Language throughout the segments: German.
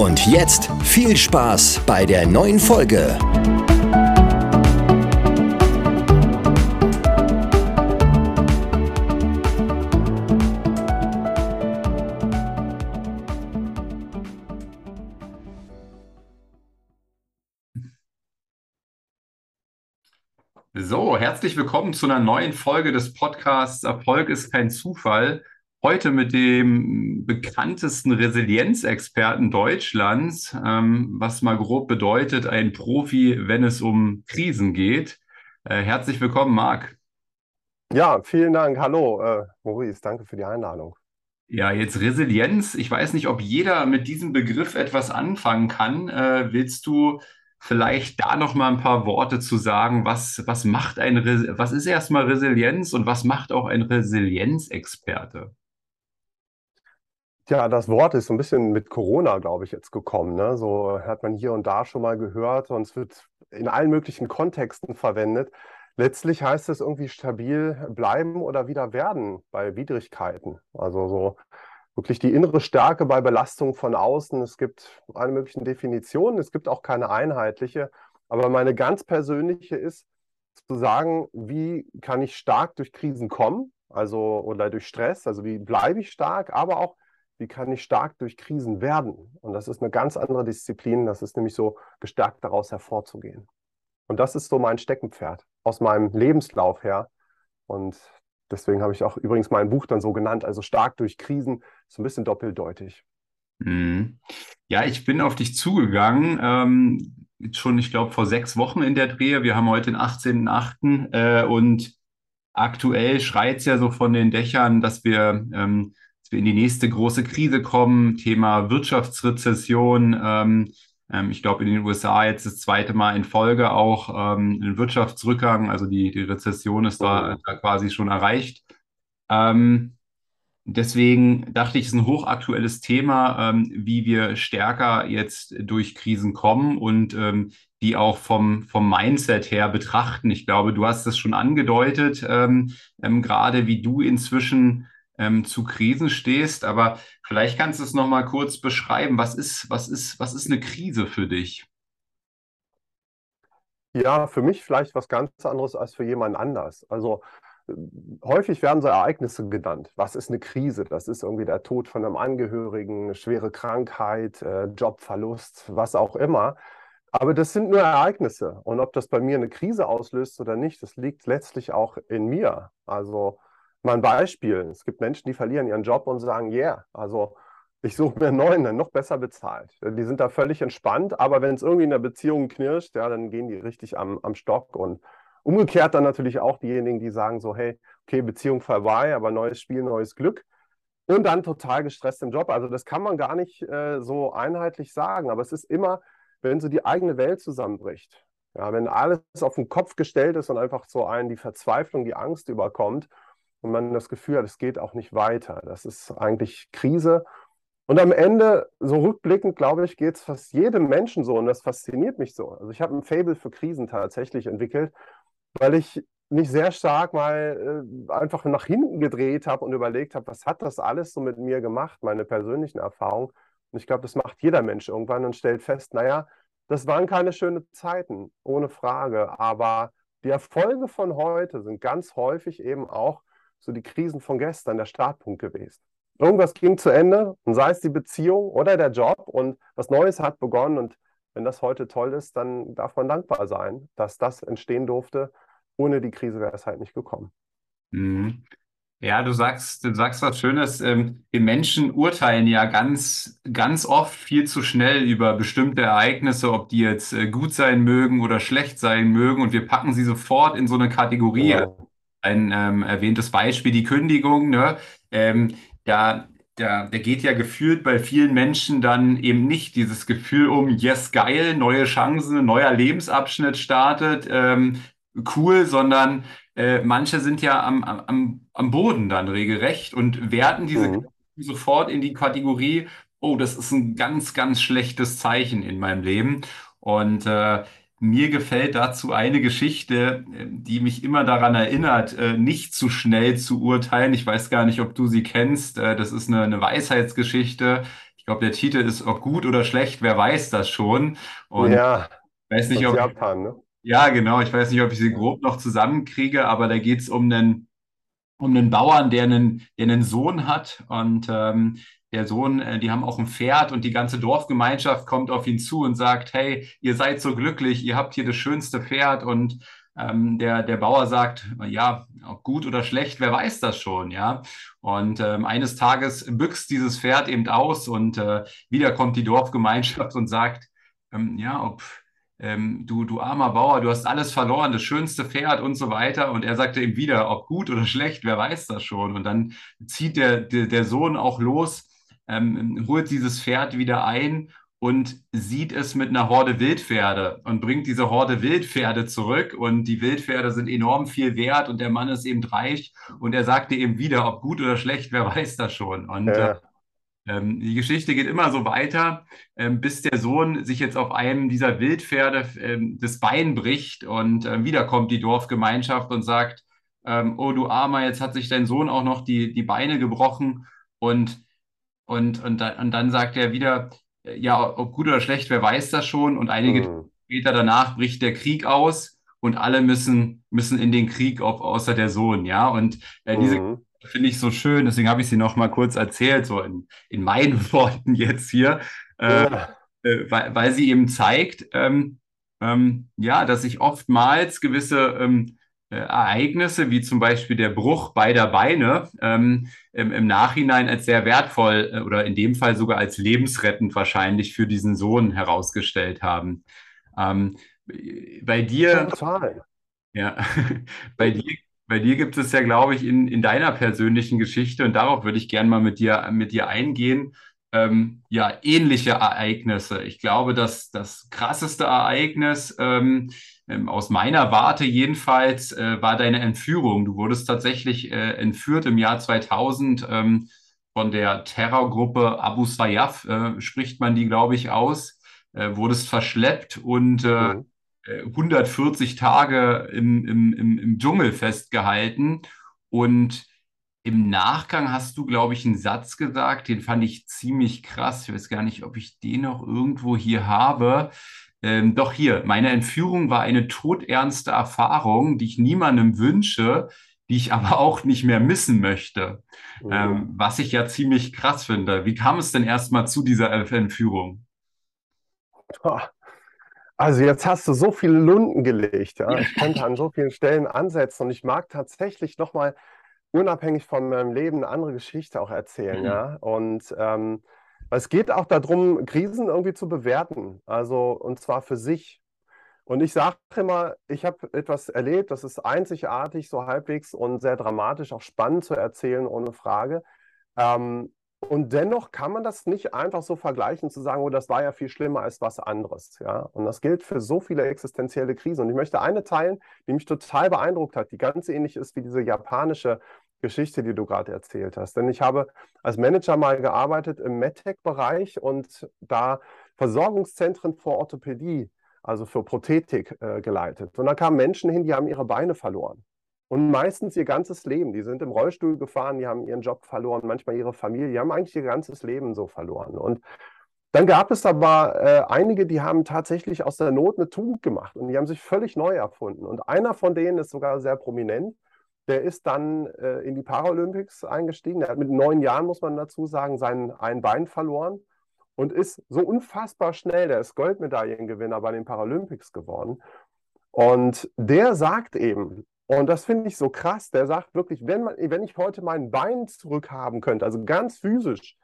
Und jetzt viel Spaß bei der neuen Folge. So, herzlich willkommen zu einer neuen Folge des Podcasts Erfolg ist kein Zufall. Heute mit dem bekanntesten Resilienzexperten Deutschlands, ähm, was mal grob bedeutet, ein Profi, wenn es um Krisen geht. Äh, herzlich willkommen, Marc. Ja, vielen Dank. Hallo, äh, Maurice, danke für die Einladung. Ja, jetzt Resilienz. Ich weiß nicht, ob jeder mit diesem Begriff etwas anfangen kann. Äh, willst du vielleicht da noch mal ein paar Worte zu sagen? Was, was macht ein, was ist erstmal Resilienz und was macht auch ein Resilienzexperte? Ja, das Wort ist so ein bisschen mit Corona, glaube ich, jetzt gekommen. Ne? So hat man hier und da schon mal gehört und es wird in allen möglichen Kontexten verwendet. Letztlich heißt es irgendwie stabil bleiben oder wieder werden bei Widrigkeiten. Also so wirklich die innere Stärke bei Belastung von außen. Es gibt alle möglichen Definitionen, es gibt auch keine einheitliche. Aber meine ganz persönliche ist zu sagen, wie kann ich stark durch Krisen kommen, also oder durch Stress, also wie bleibe ich stark, aber auch wie kann ich stark durch Krisen werden? Und das ist eine ganz andere Disziplin. Das ist nämlich so, gestärkt daraus hervorzugehen. Und das ist so mein Steckenpferd aus meinem Lebenslauf her. Und deswegen habe ich auch übrigens mein Buch dann so genannt. Also stark durch Krisen, so ein bisschen doppeldeutig. Mhm. Ja, ich bin auf dich zugegangen. Ähm, schon, ich glaube, vor sechs Wochen in der Drehe. Wir haben heute den 18.8. Äh, und aktuell schreit es ja so von den Dächern, dass wir ähm, wir in die nächste große Krise kommen, Thema Wirtschaftsrezession. Ähm, ähm, ich glaube, in den USA jetzt das zweite Mal in Folge auch ähm, ein Wirtschaftsrückgang, also die, die Rezession ist da, da quasi schon erreicht. Ähm, deswegen dachte ich, es ist ein hochaktuelles Thema, ähm, wie wir stärker jetzt durch Krisen kommen und ähm, die auch vom, vom Mindset her betrachten. Ich glaube, du hast es schon angedeutet, ähm, ähm, gerade wie du inzwischen ähm, zu Krisen stehst. Aber vielleicht kannst du es noch mal kurz beschreiben. Was ist, was ist, was ist eine Krise für dich? Ja, für mich vielleicht was ganz anderes als für jemand anders. Also äh, häufig werden so Ereignisse genannt. Was ist eine Krise? Das ist irgendwie der Tod von einem Angehörigen, schwere Krankheit, äh, Jobverlust, was auch immer. Aber das sind nur Ereignisse. Und ob das bei mir eine Krise auslöst oder nicht, das liegt letztlich auch in mir. Also Mal ein Beispiel. Es gibt Menschen, die verlieren ihren Job und sagen, yeah, also ich suche mir einen neuen, der noch besser bezahlt. Die sind da völlig entspannt, aber wenn es irgendwie in der Beziehung knirscht, ja, dann gehen die richtig am, am Stock. Und umgekehrt dann natürlich auch diejenigen, die sagen so, hey, okay, Beziehung vorbei, aber neues Spiel, neues Glück. Und dann total gestresst im Job. Also das kann man gar nicht äh, so einheitlich sagen, aber es ist immer, wenn so die eigene Welt zusammenbricht. Ja, wenn alles auf den Kopf gestellt ist und einfach so einen die Verzweiflung, die Angst überkommt und man das Gefühl hat, es geht auch nicht weiter. Das ist eigentlich Krise. Und am Ende, so rückblickend, glaube ich, geht es fast jedem Menschen so und das fasziniert mich so. Also ich habe ein Fable für Krisen tatsächlich entwickelt, weil ich mich sehr stark mal äh, einfach nach hinten gedreht habe und überlegt habe, was hat das alles so mit mir gemacht, meine persönlichen Erfahrungen. Und ich glaube, das macht jeder Mensch irgendwann und stellt fest, naja, das waren keine schönen Zeiten, ohne Frage. Aber die Erfolge von heute sind ganz häufig eben auch so die Krisen von gestern der Startpunkt gewesen. Irgendwas ging zu Ende und sei es die Beziehung oder der Job und was Neues hat begonnen und wenn das heute toll ist, dann darf man dankbar sein, dass das entstehen durfte. Ohne die Krise wäre es halt nicht gekommen. Mhm. Ja, du sagst, du sagst was Schönes. Ähm, wir Menschen urteilen ja ganz, ganz oft viel zu schnell über bestimmte Ereignisse, ob die jetzt äh, gut sein mögen oder schlecht sein mögen, und wir packen sie sofort in so eine Kategorie. Genau ein ähm, erwähntes Beispiel, die Kündigung. Ne? Ähm, da der, der geht ja gefühlt bei vielen Menschen dann eben nicht dieses Gefühl um, yes, geil, neue Chancen, neuer Lebensabschnitt startet, ähm, cool, sondern äh, manche sind ja am, am, am Boden dann regelrecht und werten diese Mhm. sofort in die Kategorie, oh, das ist ein ganz, ganz schlechtes Zeichen in meinem Leben. Und äh, mir gefällt dazu eine Geschichte, die mich immer daran erinnert, äh, nicht zu schnell zu urteilen. Ich weiß gar nicht, ob du sie kennst. Äh, Das ist eine, eine Weisheitsgeschichte. Ich glaube, der Titel ist ob gut oder schlecht, wer weiß das schon. Und Ja, weiß nicht, ob, Japan, ne? ja, genau, ich weiß nicht, ob ich sie grob noch zusammenkriege, aber da geht es um einen um einen Bauern, der einen, der einen Sohn hat und ähm, der Sohn, äh, die haben auch ein Pferd und die ganze Dorfgemeinschaft kommt auf ihn zu und sagt, hey, ihr seid so glücklich, ihr habt hier das schönste Pferd und ähm, der, der Bauer sagt, ja, ob gut oder schlecht, wer weiß das schon, ja. Und ähm, eines Tages büxt dieses Pferd eben aus und äh, wieder kommt die Dorfgemeinschaft und sagt, ähm, ja, ob ähm, du, du armer Bauer, du hast alles verloren, das schönste Pferd und so weiter. Und er sagte ihm wieder, ob gut oder schlecht, wer weiß das schon. Und dann zieht der, der, der Sohn auch los, ähm, holt dieses Pferd wieder ein und sieht es mit einer Horde Wildpferde und bringt diese Horde Wildpferde zurück. Und die Wildpferde sind enorm viel wert und der Mann ist eben reich. Und er sagte eben wieder, ob gut oder schlecht, wer weiß das schon. Und äh, Ja. ähm, die Geschichte geht immer so weiter, ähm, bis der Sohn sich jetzt auf einem dieser Wildpferde ähm, das Bein bricht und ähm, wieder kommt die Dorfgemeinschaft und sagt, ähm, oh du Armer, jetzt hat sich dein Sohn auch noch die, die Beine gebrochen und, und, und, dann, und dann sagt er wieder, ja, ob gut oder schlecht, wer weiß das schon und einige Tage Mhm. später danach bricht der Krieg aus und alle müssen, müssen in den Krieg, auf, außer der Sohn, ja, und äh, diese Mhm. finde ich so schön, deswegen habe ich sie noch mal kurz erzählt, so in, in meinen Worten jetzt hier, äh, Ja. äh, weil, weil sie eben zeigt, ähm, ähm, ja, dass sich oftmals gewisse ähm, äh, Ereignisse, wie zum Beispiel der Bruch beider Beine, ähm, im, im Nachhinein als sehr wertvoll äh, oder in dem Fall sogar als lebensrettend wahrscheinlich für diesen Sohn herausgestellt haben. Ähm, bei dir Total. ja, bei dir, bei dir gibt es ja, glaube ich, in, in deiner persönlichen Geschichte, und darauf würde ich gerne mal mit dir, mit dir eingehen, ähm, ja, ähnliche Ereignisse. Ich glaube, dass das krasseste Ereignis, ähm, ähm, aus meiner Warte jedenfalls, äh, war deine Entführung. Du wurdest tatsächlich äh, entführt im Jahr 2000 ähm, von der Terrorgruppe Abu Sayyaf, äh, spricht man die, glaube ich, aus, äh, wurdest verschleppt und äh, Mhm. 140 Tage im, im, im, im Dschungel festgehalten. Und im Nachgang hast du, glaube ich, einen Satz gesagt, den fand ich ziemlich krass. Ich weiß gar nicht, ob ich den noch irgendwo hier habe. Ähm, doch hier, meine Entführung war eine todernste Erfahrung, die ich niemandem wünsche, die ich aber auch nicht mehr missen möchte. Mhm. Ähm, was ich ja ziemlich krass finde. Wie kam es denn erstmal zu dieser Entführung? Also jetzt hast du so viele Lunden gelegt, ja. Ich könnte an so vielen Stellen ansetzen und ich mag tatsächlich nochmal unabhängig von meinem Leben eine andere Geschichte auch erzählen, ja. Und ähm, es geht auch darum, Krisen irgendwie zu bewerten, also und zwar für sich. Und ich sage immer, ich habe etwas erlebt, das ist einzigartig, so halbwegs und sehr dramatisch, auch spannend zu erzählen, ohne Frage. Ähm, und dennoch kann man das nicht einfach so vergleichen, zu sagen, oh, das war ja viel schlimmer als was anderes. Ja? Und das gilt für so viele existenzielle Krisen. Und ich möchte eine teilen, die mich total beeindruckt hat, die ganz ähnlich ist wie diese japanische Geschichte, die du gerade erzählt hast. Denn ich habe als Manager mal gearbeitet im MedTech-Bereich und da Versorgungszentren für Orthopädie, also für Prothetik, äh, geleitet. Und da kamen Menschen hin, die haben ihre Beine verloren. Und meistens ihr ganzes Leben. Die sind im Rollstuhl gefahren, die haben ihren Job verloren, manchmal ihre Familie, die haben eigentlich ihr ganzes Leben so verloren. Und dann gab es aber äh, einige, die haben tatsächlich aus der Not eine Tugend gemacht und die haben sich völlig neu erfunden. Und einer von denen ist sogar sehr prominent. Der ist dann äh, in die Paralympics eingestiegen. Er hat mit neun Jahren, muss man dazu sagen, sein ein Bein verloren und ist so unfassbar schnell. Der ist Goldmedaillengewinner bei den Paralympics geworden. Und der sagt eben, und das finde ich so krass, der sagt wirklich, wenn, man, wenn ich heute mein Bein zurückhaben könnte, also ganz physisch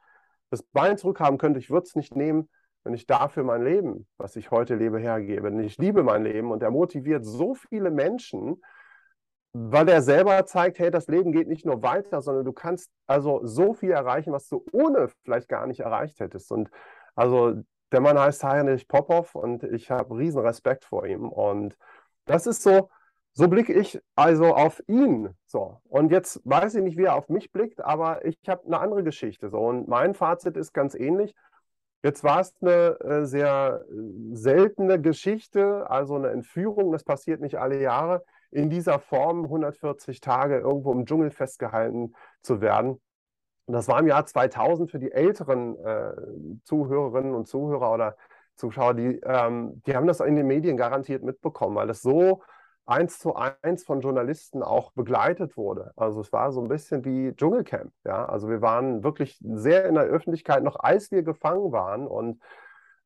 das Bein zurückhaben könnte, ich würde es nicht nehmen, wenn ich dafür mein Leben, was ich heute lebe, hergebe. Denn ich liebe mein Leben und er motiviert so viele Menschen, weil er selber zeigt, hey, das Leben geht nicht nur weiter, sondern du kannst also so viel erreichen, was du ohne vielleicht gar nicht erreicht hättest. Und also der Mann heißt Heinrich Popov und ich habe riesen Respekt vor ihm. Und das ist so, so blicke ich also auf ihn. So. Und jetzt weiß ich nicht, wie er auf mich blickt, aber ich habe eine andere Geschichte. So. Und mein Fazit ist ganz ähnlich. Jetzt war es eine äh, sehr äh, seltene Geschichte, also eine Entführung, das passiert nicht alle Jahre, in dieser Form 140 Tage irgendwo im Dschungel festgehalten zu werden. Und das war im Jahr 2000 für die älteren äh, Zuhörerinnen und Zuhörer oder Zuschauer, die, ähm, die haben das in den Medien garantiert mitbekommen, weil es so eins zu eins von Journalisten auch begleitet wurde. Also es war so ein bisschen wie Dschungelcamp. Ja? Also wir waren wirklich sehr in der Öffentlichkeit, noch als wir gefangen waren. Und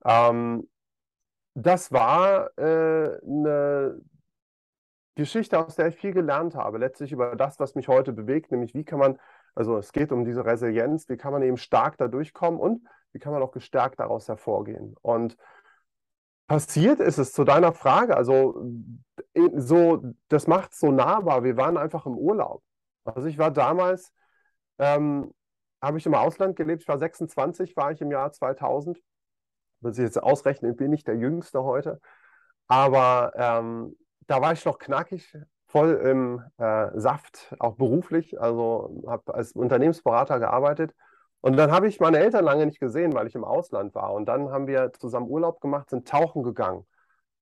ähm, das war äh, eine Geschichte, aus der ich viel gelernt habe, letztlich über das, was mich heute bewegt, nämlich wie kann man, also es geht um diese Resilienz, wie kann man eben stark da durchkommen und wie kann man auch gestärkt daraus hervorgehen. Und passiert ist es zu deiner Frage, also äh, so, das macht es so nahbar. Wir waren einfach im Urlaub. Also ich war damals, ähm, habe ich im Ausland gelebt, ich war 26, war ich im Jahr 2000. Muss ich jetzt ausrechnen, bin ich der Jüngste heute. Aber ähm, da war ich noch knackig, voll im äh, Saft, auch beruflich. Also habe als Unternehmensberater gearbeitet. Und dann habe ich meine Eltern lange nicht gesehen, weil ich im Ausland war. Und dann haben wir zusammen Urlaub gemacht, sind tauchen gegangen.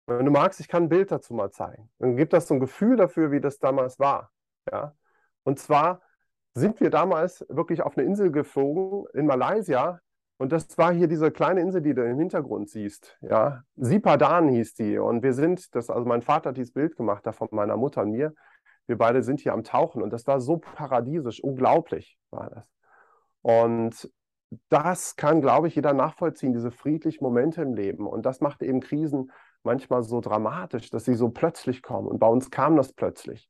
Wenn du magst, ich kann ein Bild dazu mal zeigen. Dann gibt das so ein Gefühl dafür, wie das damals war. Ja? Und zwar sind wir damals wirklich auf eine Insel geflogen in Malaysia. Und das war hier diese kleine Insel, die du im Hintergrund siehst. Ja? Sipadan hieß die. Und wir sind, das, also mein Vater hat dieses Bild gemacht, da von meiner Mutter und mir. Wir beide sind hier am Tauchen. Und das war so paradiesisch, unglaublich war das. Und das kann, glaube ich, jeder nachvollziehen, diese friedlichen Momente im Leben. Und das macht eben Krisen manchmal so dramatisch, dass sie so plötzlich kommen. Und bei uns kam das plötzlich.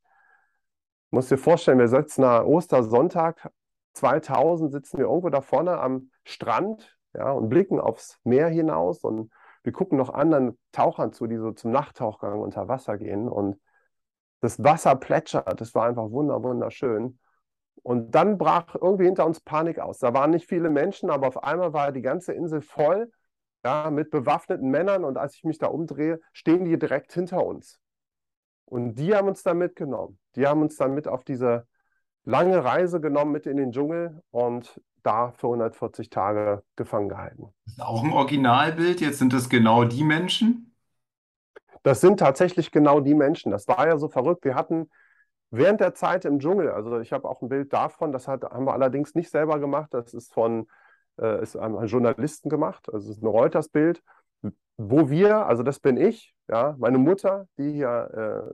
Du musst dir vorstellen, wir sitzen am Ostersonntag 2000, sitzen wir irgendwo da vorne am Strand ja, und blicken aufs Meer hinaus und wir gucken noch anderen Tauchern zu, die so zum Nachttauchgang unter Wasser gehen. Und das Wasser plätschert, das war einfach wunderschön. Und dann brach irgendwie hinter uns Panik aus. Da waren nicht viele Menschen, aber auf einmal war die ganze Insel voll ja, mit bewaffneten Männern. Und als ich mich da umdrehe, stehen die direkt hinter uns. Und die haben uns dann mitgenommen. Die haben uns dann mit auf diese lange Reise genommen, mit in den Dschungel und da für 140 Tage gefangen gehalten. Das ist auch ein Originalbild. Jetzt sind es genau die Menschen? Das sind tatsächlich genau die Menschen. Das war ja so verrückt. Wir hatten Während der Zeit im Dschungel, also ich habe auch ein Bild davon, das hat, haben wir allerdings nicht selber gemacht, das ist von äh, ist einem Journalisten gemacht, also es ist ein Reuters-Bild, wo wir, also das bin ich, ja, meine Mutter, die hier äh,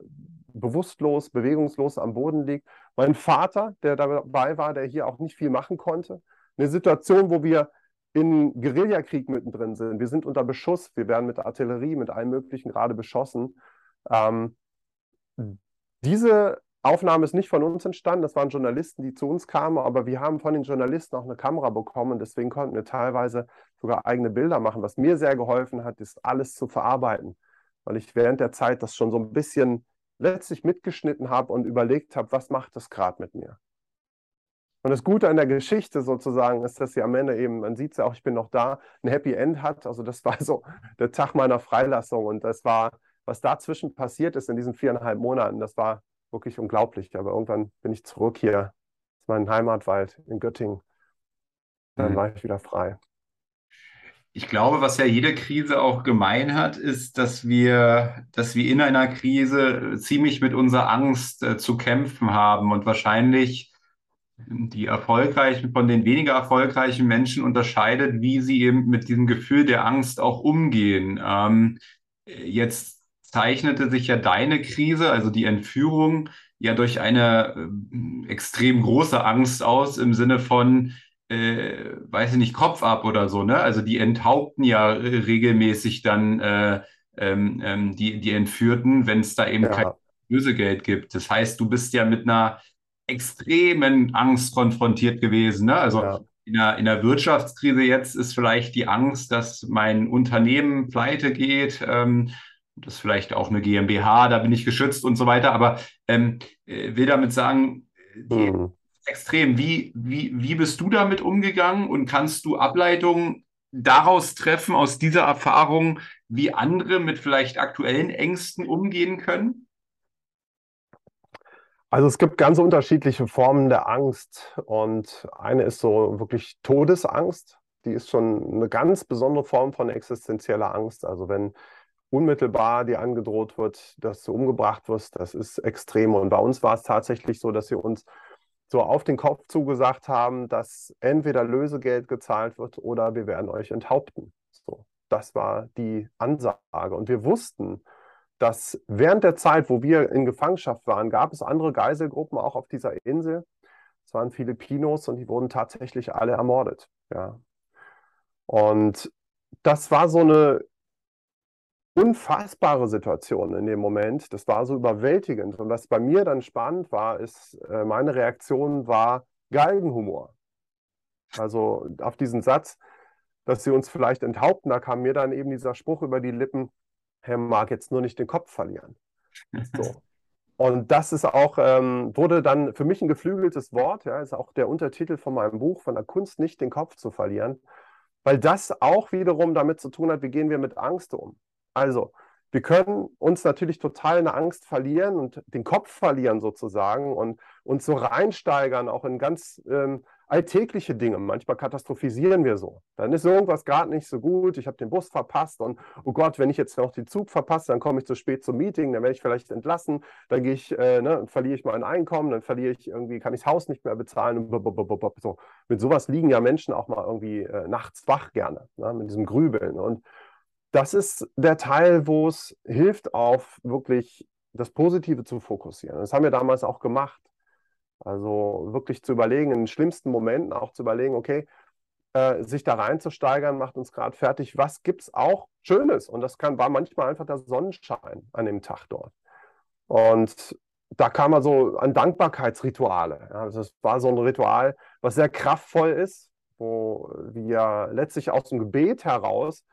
bewusstlos, bewegungslos am Boden liegt, mein Vater, der dabei war, der hier auch nicht viel machen konnte, eine Situation, wo wir in Guerillakrieg mittendrin sind. Wir sind unter Beschuss, wir werden mit Artillerie, mit allem Möglichen gerade beschossen. Ähm, diese Aufnahme ist nicht von uns entstanden, das waren Journalisten, die zu uns kamen, aber wir haben von den Journalisten auch eine Kamera bekommen. Deswegen konnten wir teilweise sogar eigene Bilder machen. Was mir sehr geholfen hat, ist alles zu verarbeiten, weil ich während der Zeit das schon so ein bisschen letztlich mitgeschnitten habe und überlegt habe, was macht das gerade mit mir. Und das Gute an der Geschichte sozusagen ist, dass sie am Ende eben, man sieht es ja auch, ich bin noch da, ein Happy End hat. Also das war so der Tag meiner Freilassung und das war, was dazwischen passiert ist in diesen viereinhalb Monaten, das war wirklich unglaublich. Aber irgendwann bin ich zurück hier, das ist mein Heimatwald in Göttingen. Dann mhm. war ich wieder frei. Ich glaube, was ja jede Krise auch gemein hat, ist, dass wir, dass wir in einer Krise ziemlich mit unserer Angst äh, zu kämpfen haben und wahrscheinlich die erfolgreichen von den weniger erfolgreichen Menschen unterscheidet, wie sie eben mit diesem Gefühl der Angst auch umgehen. Ähm, jetzt zeichnete sich ja deine Krise, also die Entführung, ja durch eine äh, extrem große Angst aus im Sinne von, äh, weiß ich nicht, Kopf ab oder so, ne? Also die enthaupten ja regelmäßig dann äh, ähm, ähm, die, die Entführten, wenn es da eben ja. kein Lösegeld gibt. Das heißt, du bist ja mit einer extremen Angst konfrontiert gewesen. Ne? Also ja. in, der, in der Wirtschaftskrise jetzt ist vielleicht die Angst, dass mein Unternehmen pleite geht. Ähm, das ist vielleicht auch eine GmbH, da bin ich geschützt und so weiter. Aber ähm, äh, will damit sagen, die, hm. Extrem. Wie, wie, wie bist du damit umgegangen und kannst du Ableitungen daraus treffen, aus dieser Erfahrung, wie andere mit vielleicht aktuellen Ängsten umgehen können? Also es gibt ganz unterschiedliche Formen der Angst und eine ist so wirklich Todesangst. Die ist schon eine ganz besondere Form von existenzieller Angst. Also wenn unmittelbar dir angedroht wird, dass du umgebracht wirst, das ist extrem. Und bei uns war es tatsächlich so, dass sie uns so auf den Kopf zugesagt haben, dass entweder Lösegeld gezahlt wird oder wir werden euch enthaupten. So, das war die Ansage. Und wir wussten, dass während der Zeit, wo wir in Gefangenschaft waren, gab es andere Geiselgruppen auch auf dieser Insel. Es waren Filipinos und die wurden tatsächlich alle ermordet. Ja. Und das war so eine unfassbare Situation in dem Moment. Das war so überwältigend. Und was bei mir dann spannend war, ist, äh, meine Reaktion war Galgenhumor. Also auf diesen Satz, dass sie uns vielleicht enthaupten, da kam mir dann eben dieser Spruch über die Lippen, Herr mag jetzt nur nicht den Kopf verlieren. So. Und das ist auch, ähm, wurde dann für mich ein geflügeltes Wort, ja, ist auch der Untertitel von meinem Buch, von der Kunst nicht den Kopf zu verlieren, weil das auch wiederum damit zu tun hat, wie gehen wir mit Angst um. Also, wir können uns natürlich total in Angst verlieren und den Kopf verlieren sozusagen und uns so reinsteigern, auch in ganz ähm, alltägliche Dinge. Manchmal katastrophisieren wir so. Dann ist irgendwas gerade nicht so gut, ich habe den Bus verpasst und oh Gott, wenn ich jetzt noch den Zug verpasse, dann komme ich zu spät zum Meeting, dann werde ich vielleicht entlassen, dann gehe ich, äh, ne, verliere ich mein Einkommen, dann verliere ich irgendwie, kann ich das Haus nicht mehr bezahlen so. Mit sowas liegen ja Menschen auch mal irgendwie äh, nachts wach gerne, ne, mit diesem Grübeln. Und das ist der Teil, wo es hilft, auf wirklich das Positive zu fokussieren. Das haben wir damals auch gemacht. Also wirklich zu überlegen, in den schlimmsten Momenten auch zu überlegen, okay, äh, sich da reinzusteigern, macht uns gerade fertig. Was gibt es auch Schönes? Und das kann, war manchmal einfach der Sonnenschein an dem Tag dort. Und da kam man so an Dankbarkeitsrituale. Ja, das war so ein Ritual, was sehr kraftvoll ist, wo wir letztlich aus dem Gebet heraus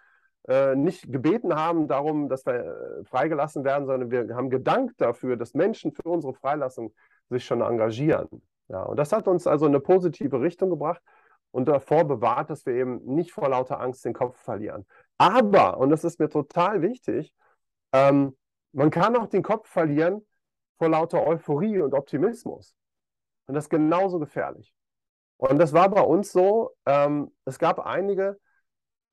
äh, nicht gebeten haben darum, dass wir äh, freigelassen werden, sondern wir haben gedankt dafür, dass Menschen für unsere Freilassung sich schon engagieren. Ja, und das hat uns also in eine positive Richtung gebracht und davor bewahrt, dass wir eben nicht vor lauter Angst den Kopf verlieren. Aber, und das ist mir total wichtig, ähm, man kann auch den Kopf verlieren vor lauter Euphorie und Optimismus. Und das ist genauso gefährlich. Und das war bei uns so, ähm, es gab einige,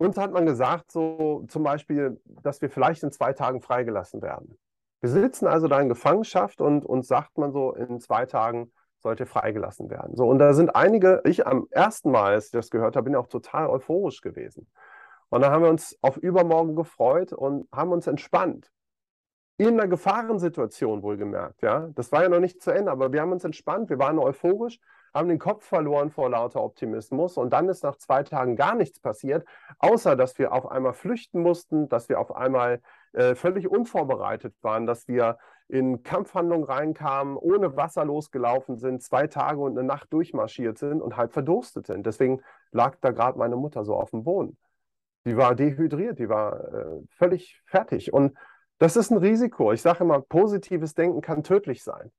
uns hat man gesagt, so zum Beispiel, dass wir vielleicht in zwei Tagen freigelassen werden. Wir sitzen also da in Gefangenschaft und uns sagt man so, in zwei Tagen sollte freigelassen werden. So, und da sind einige, ich am ersten Mal, als ich das gehört habe, bin auch total euphorisch gewesen. Und da haben wir uns auf übermorgen gefreut und haben uns entspannt. In einer Gefahrensituation wohlgemerkt, ja. Das war ja noch nicht zu Ende, aber wir haben uns entspannt, wir waren euphorisch haben den Kopf verloren vor lauter Optimismus und dann ist nach zwei Tagen gar nichts passiert, außer dass wir auf einmal flüchten mussten, dass wir auf einmal äh, völlig unvorbereitet waren, dass wir in Kampfhandlungen reinkamen, ohne Wasser losgelaufen sind, zwei Tage und eine Nacht durchmarschiert sind und halb verdurstet sind. Deswegen lag da gerade meine Mutter so auf dem Boden. Die war dehydriert, die war äh, völlig fertig. Und das ist ein Risiko. Ich sage immer, positives Denken kann tödlich sein.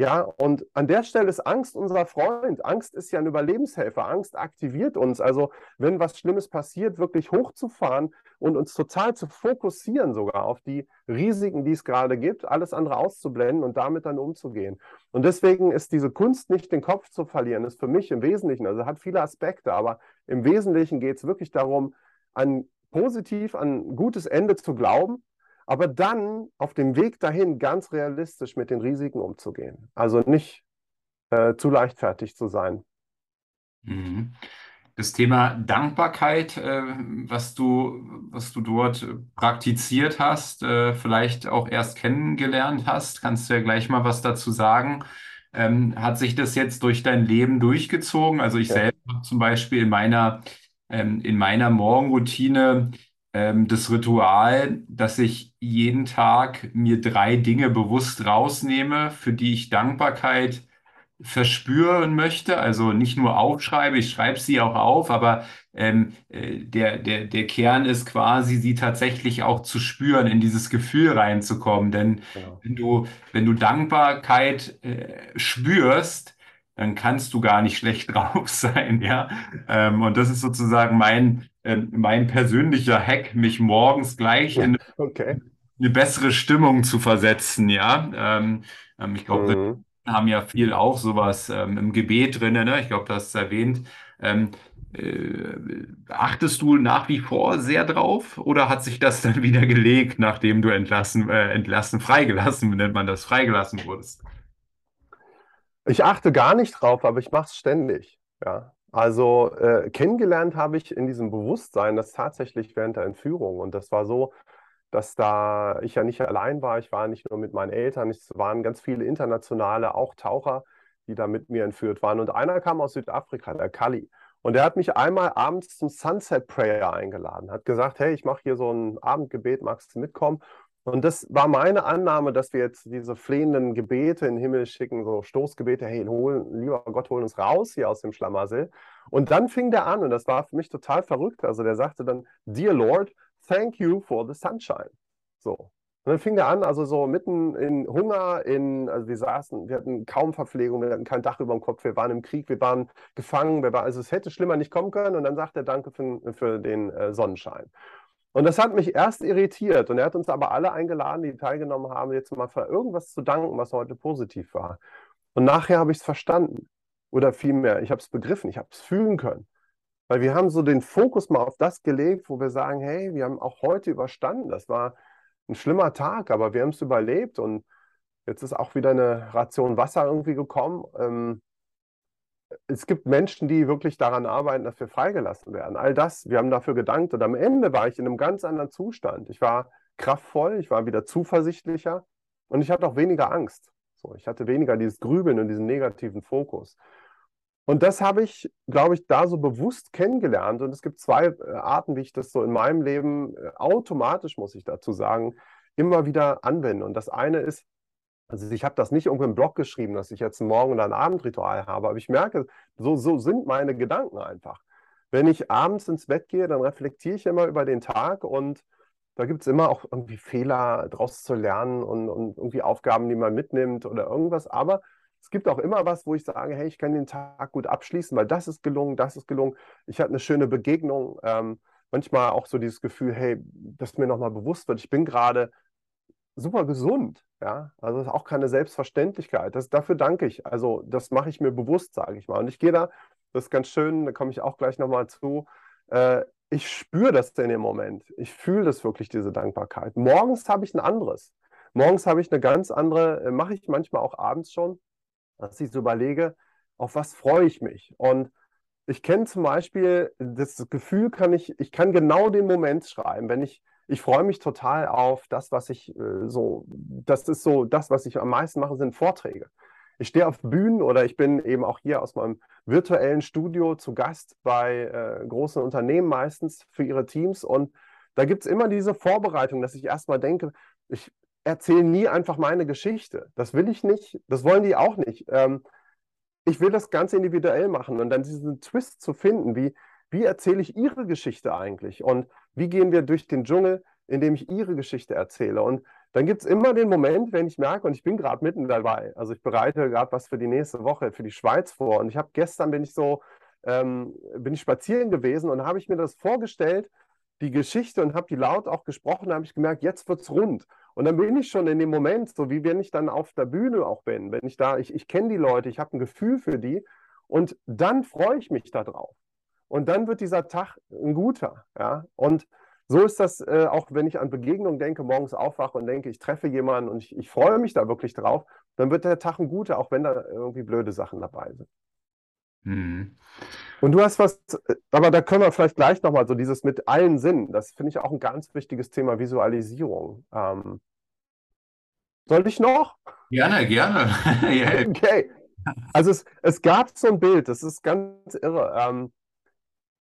Ja, und an der Stelle ist Angst unser Freund. Angst ist ja ein Überlebenshelfer. Angst aktiviert uns. Also, wenn was Schlimmes passiert, wirklich hochzufahren und uns total zu fokussieren, sogar auf die Risiken, die es gerade gibt, alles andere auszublenden und damit dann umzugehen. Und deswegen ist diese Kunst nicht den Kopf zu verlieren, ist für mich im Wesentlichen, also hat viele Aspekte, aber im Wesentlichen geht es wirklich darum, an positiv, an gutes Ende zu glauben aber dann auf dem Weg dahin ganz realistisch mit den Risiken umzugehen. Also nicht äh, zu leichtfertig zu sein. Mhm. Das Thema Dankbarkeit, äh, was du, was du dort praktiziert hast, äh, vielleicht auch erst kennengelernt hast, kannst du ja gleich mal was dazu sagen. Ähm, hat sich das jetzt durch dein Leben durchgezogen? Also ich ja. selber zum Beispiel in meiner, ähm, in meiner Morgenroutine ähm, das Ritual, dass ich jeden Tag mir drei Dinge bewusst rausnehme, für die ich Dankbarkeit verspüren möchte. Also nicht nur aufschreibe, ich schreibe sie auch auf, aber ähm, äh, der, der, der Kern ist quasi, sie tatsächlich auch zu spüren, in dieses Gefühl reinzukommen. Denn Genau. wenn du, wenn du Dankbarkeit äh, spürst, dann kannst du gar nicht schlecht drauf sein, ja. Ähm, und das ist sozusagen mein, ähm, mein persönlicher Hack, mich morgens gleich in Okay. eine bessere Stimmung zu versetzen, ja. Ähm, ähm, ich glaube, Mhm. haben ja viel auch sowas ähm, im Gebet drin, ne? Ich glaube, du hast es erwähnt. Ähm, äh, achtest du nach wie vor sehr drauf oder hat sich das dann wieder gelegt, nachdem du entlassen, äh, entlassen, freigelassen, nennt man das, freigelassen wurdest? Ich achte gar nicht drauf, aber ich mache es ständig. Ja. Also äh, kennengelernt habe ich in diesem Bewusstsein das tatsächlich während der Entführung. Und das war so, dass da ich ja nicht allein war. Ich war nicht nur mit meinen Eltern, es waren ganz viele internationale, auch Taucher, die da mit mir entführt waren. Und einer kam aus Südafrika, der Kali. Und der hat mich einmal abends zum Sunset Prayer eingeladen, hat gesagt, hey, ich mache hier so ein Abendgebet, magst du mitkommen? Und das war meine Annahme, dass wir jetzt diese flehenden Gebete in den Himmel schicken, so Stoßgebete, hey, hol, lieber Gott, hol uns raus hier aus dem Schlamassel. Und dann fing der an und das war für mich total verrückt. Also der sagte dann, Dear Lord, thank you for the sunshine. So. Und dann fing der an, also so mitten in Hunger, in, also wir saßen, wir hatten kaum Verpflegung, wir hatten kein Dach über dem Kopf, wir waren im Krieg, wir waren gefangen, wir waren, also es hätte schlimmer nicht kommen können. Und dann sagt er Danke für, für den äh, Sonnenschein. Und das hat mich erst irritiert. Und er hat uns aber alle eingeladen, die teilgenommen haben, jetzt mal für irgendwas zu danken, was heute positiv war. Und nachher habe ich es verstanden. Oder vielmehr, ich habe es begriffen, ich habe es fühlen können. Weil wir haben so den Fokus mal auf das gelegt, wo wir sagen, hey, wir haben auch heute überstanden. Das war ein schlimmer Tag, aber wir haben es überlebt. Und jetzt ist auch wieder eine Ration Wasser irgendwie gekommen. Ähm, es gibt Menschen, die wirklich daran arbeiten, dass wir freigelassen werden. All das, wir haben dafür gedankt. Und am Ende war ich in einem ganz anderen Zustand. Ich war kraftvoll, ich war wieder zuversichtlicher und ich hatte auch weniger Angst. So, ich hatte weniger dieses Grübeln und diesen negativen Fokus. Und das habe ich, glaube ich, da so bewusst kennengelernt. Und es gibt zwei äh, Arten, wie ich das so in meinem Leben äh, automatisch, muss ich dazu sagen, immer wieder anwende. Und das eine ist, also ich habe das nicht irgendwo im Blog geschrieben, dass ich jetzt ein Morgen- oder ein Abendritual habe, aber ich merke, so, so sind meine Gedanken einfach. Wenn ich abends ins Bett gehe, dann reflektiere ich immer über den Tag und da gibt es immer auch irgendwie Fehler draus zu lernen und, und irgendwie Aufgaben, die man mitnimmt oder irgendwas. Aber es gibt auch immer was, wo ich sage, hey, ich kann den Tag gut abschließen, weil das ist gelungen, das ist gelungen. Ich hatte eine schöne Begegnung. Ähm, manchmal auch so dieses Gefühl, hey, dass mir nochmal bewusst wird, ich bin gerade super gesund. Ja, also das ist auch keine Selbstverständlichkeit. Das, dafür danke ich. Also das mache ich mir bewusst, sage ich mal. Und ich gehe da, das ist ganz schön, da komme ich auch gleich nochmal zu. Äh, ich spüre das in dem Moment. Ich fühle das wirklich, diese Dankbarkeit. Morgens habe ich ein anderes. Morgens habe ich eine ganz andere, äh, mache ich manchmal auch abends schon, dass ich so überlege, auf was freue ich mich. Und ich kenne zum Beispiel das Gefühl, kann ich, ich kann genau den Moment schreiben, wenn ich ich freue mich total auf das, was ich äh, so, das ist so, das, was ich am meisten mache, sind Vorträge. Ich stehe auf Bühnen oder ich bin eben auch hier aus meinem virtuellen Studio zu Gast bei äh, großen Unternehmen meistens für ihre Teams und da gibt es immer diese Vorbereitung, dass ich erstmal denke, ich erzähle nie einfach meine Geschichte. Das will ich nicht, das wollen die auch nicht. Ähm, ich will das ganz individuell machen und dann diesen Twist zu finden, wie, wie erzähle ich ihre Geschichte eigentlich und wie gehen wir durch den Dschungel, indem ich ihre Geschichte erzähle. Und dann gibt es immer den Moment, wenn ich merke, und ich bin gerade mitten dabei, also ich bereite gerade was für die nächste Woche, für die Schweiz vor. Und ich habe gestern bin ich so, ähm, bin ich spazieren gewesen und habe ich mir das vorgestellt, die Geschichte und habe die laut auch gesprochen, habe ich gemerkt, jetzt wird es rund. Und dann bin ich schon in dem Moment, so wie wenn ich dann auf der Bühne auch bin, wenn ich da, ich, ich kenne die Leute, ich habe ein Gefühl für die und dann freue ich mich darauf. Und dann wird dieser Tag ein guter. Ja? Und so ist das äh, auch, wenn ich an Begegnungen denke, morgens aufwache und denke, ich treffe jemanden und ich, ich freue mich da wirklich drauf, dann wird der Tag ein guter, auch wenn da irgendwie blöde Sachen dabei sind. Mhm. Und du hast was, aber da können wir vielleicht gleich nochmal so dieses mit allen Sinnen, das finde ich auch ein ganz wichtiges Thema, Visualisierung. Ähm, soll ich noch? Gerne, gerne. Ja. Okay. Also es, es gab so ein Bild, das ist ganz irre. Ähm,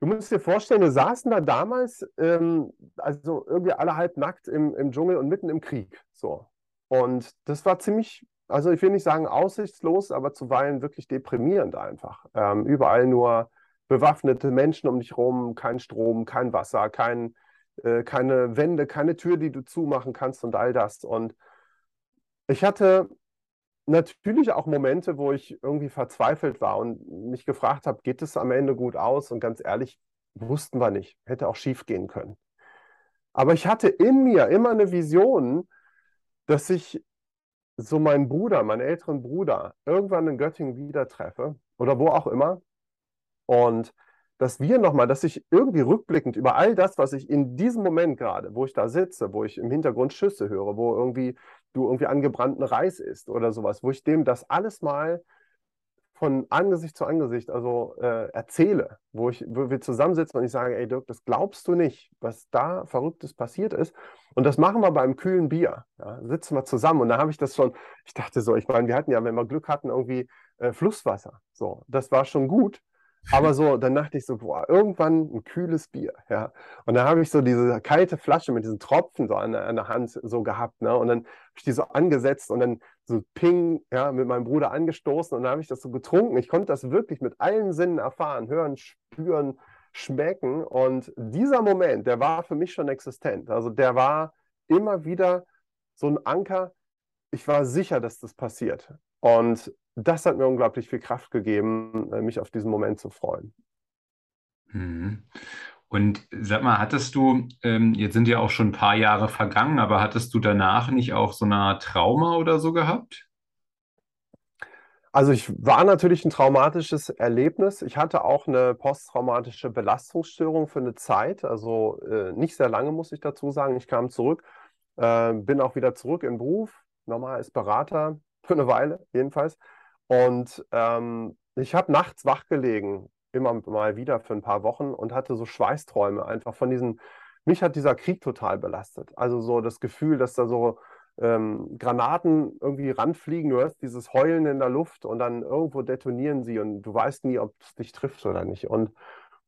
du musst dir vorstellen, wir saßen da damals, ähm, also irgendwie alle halb nackt im, im Dschungel und mitten im Krieg. So. Und das war ziemlich Also ich will nicht sagen aussichtslos, aber zuweilen wirklich deprimierend einfach. Ähm, überall nur bewaffnete Menschen um dich rum, kein Strom, kein Wasser, kein, äh, keine Wände, keine Tür, die du zumachen kannst und all das. Und ich hatte natürlich auch Momente, wo ich irgendwie verzweifelt war und mich gefragt habe, geht es am Ende gut aus? Und ganz ehrlich, wussten wir nicht. Hätte auch schief gehen können. Aber ich hatte in mir immer eine Vision, dass ich so meinen Bruder, meinen älteren Bruder, irgendwann in Göttingen wieder treffe oder wo auch immer. Und dass wir nochmal, dass ich irgendwie rückblickend über all das, was ich in diesem Moment gerade, wo ich da sitze, wo ich im Hintergrund Schüsse höre, wo irgendwie du irgendwie angebrannten Reis isst oder sowas, wo ich dem das alles mal von Angesicht zu Angesicht also äh, erzähle, wo, ich, wo wir zusammensitzen und ich sage, ey Dirk, das glaubst du nicht, was da Verrücktes passiert ist. Und das machen wir beim kühlen Bier. Ja, sitzen wir zusammen und da habe ich das schon, ich dachte so, ich meine, wir hatten ja, wenn wir Glück hatten, irgendwie äh, Flusswasser. So, das war schon gut. Aber so, dann dachte ich so, boah, irgendwann ein kühles Bier, ja. Und dann habe ich so diese kalte Flasche mit diesen Tropfen so an, an der Hand so gehabt, ne? Und dann habe ich die so angesetzt und dann so ping, ja, mit meinem Bruder angestoßen und dann habe ich das so getrunken. Ich konnte das wirklich mit allen Sinnen erfahren, hören, spüren, schmecken. Und dieser Moment, der war für mich schon existent. Also der war immer wieder so ein Anker. Ich war sicher, dass das passiert. Und das hat mir unglaublich viel Kraft gegeben, äh, mich auf diesen Moment zu freuen. Mhm. Und sag mal, hattest du, ähm, jetzt sind ja auch schon ein paar Jahre vergangen, aber hattest du danach nicht auch so eine Art Trauma oder so gehabt? Also ich war natürlich ein traumatisches Erlebnis. Ich hatte auch eine posttraumatische Belastungsstörung für eine Zeit, also äh, nicht sehr lange, muss ich dazu sagen. Ich kam zurück, äh, bin auch wieder zurück im Beruf, normal als Berater, für eine Weile jedenfalls. Und ähm, ich habe nachts wach gelegen, immer mal wieder für ein paar Wochen und hatte so Schweißträume einfach von diesen, mich hat dieser Krieg total belastet. Also so das Gefühl, dass da so ähm, Granaten irgendwie ranfliegen, du hörst dieses Heulen in der Luft und dann irgendwo detonieren sie und du weißt nie, ob es dich trifft oder nicht. Und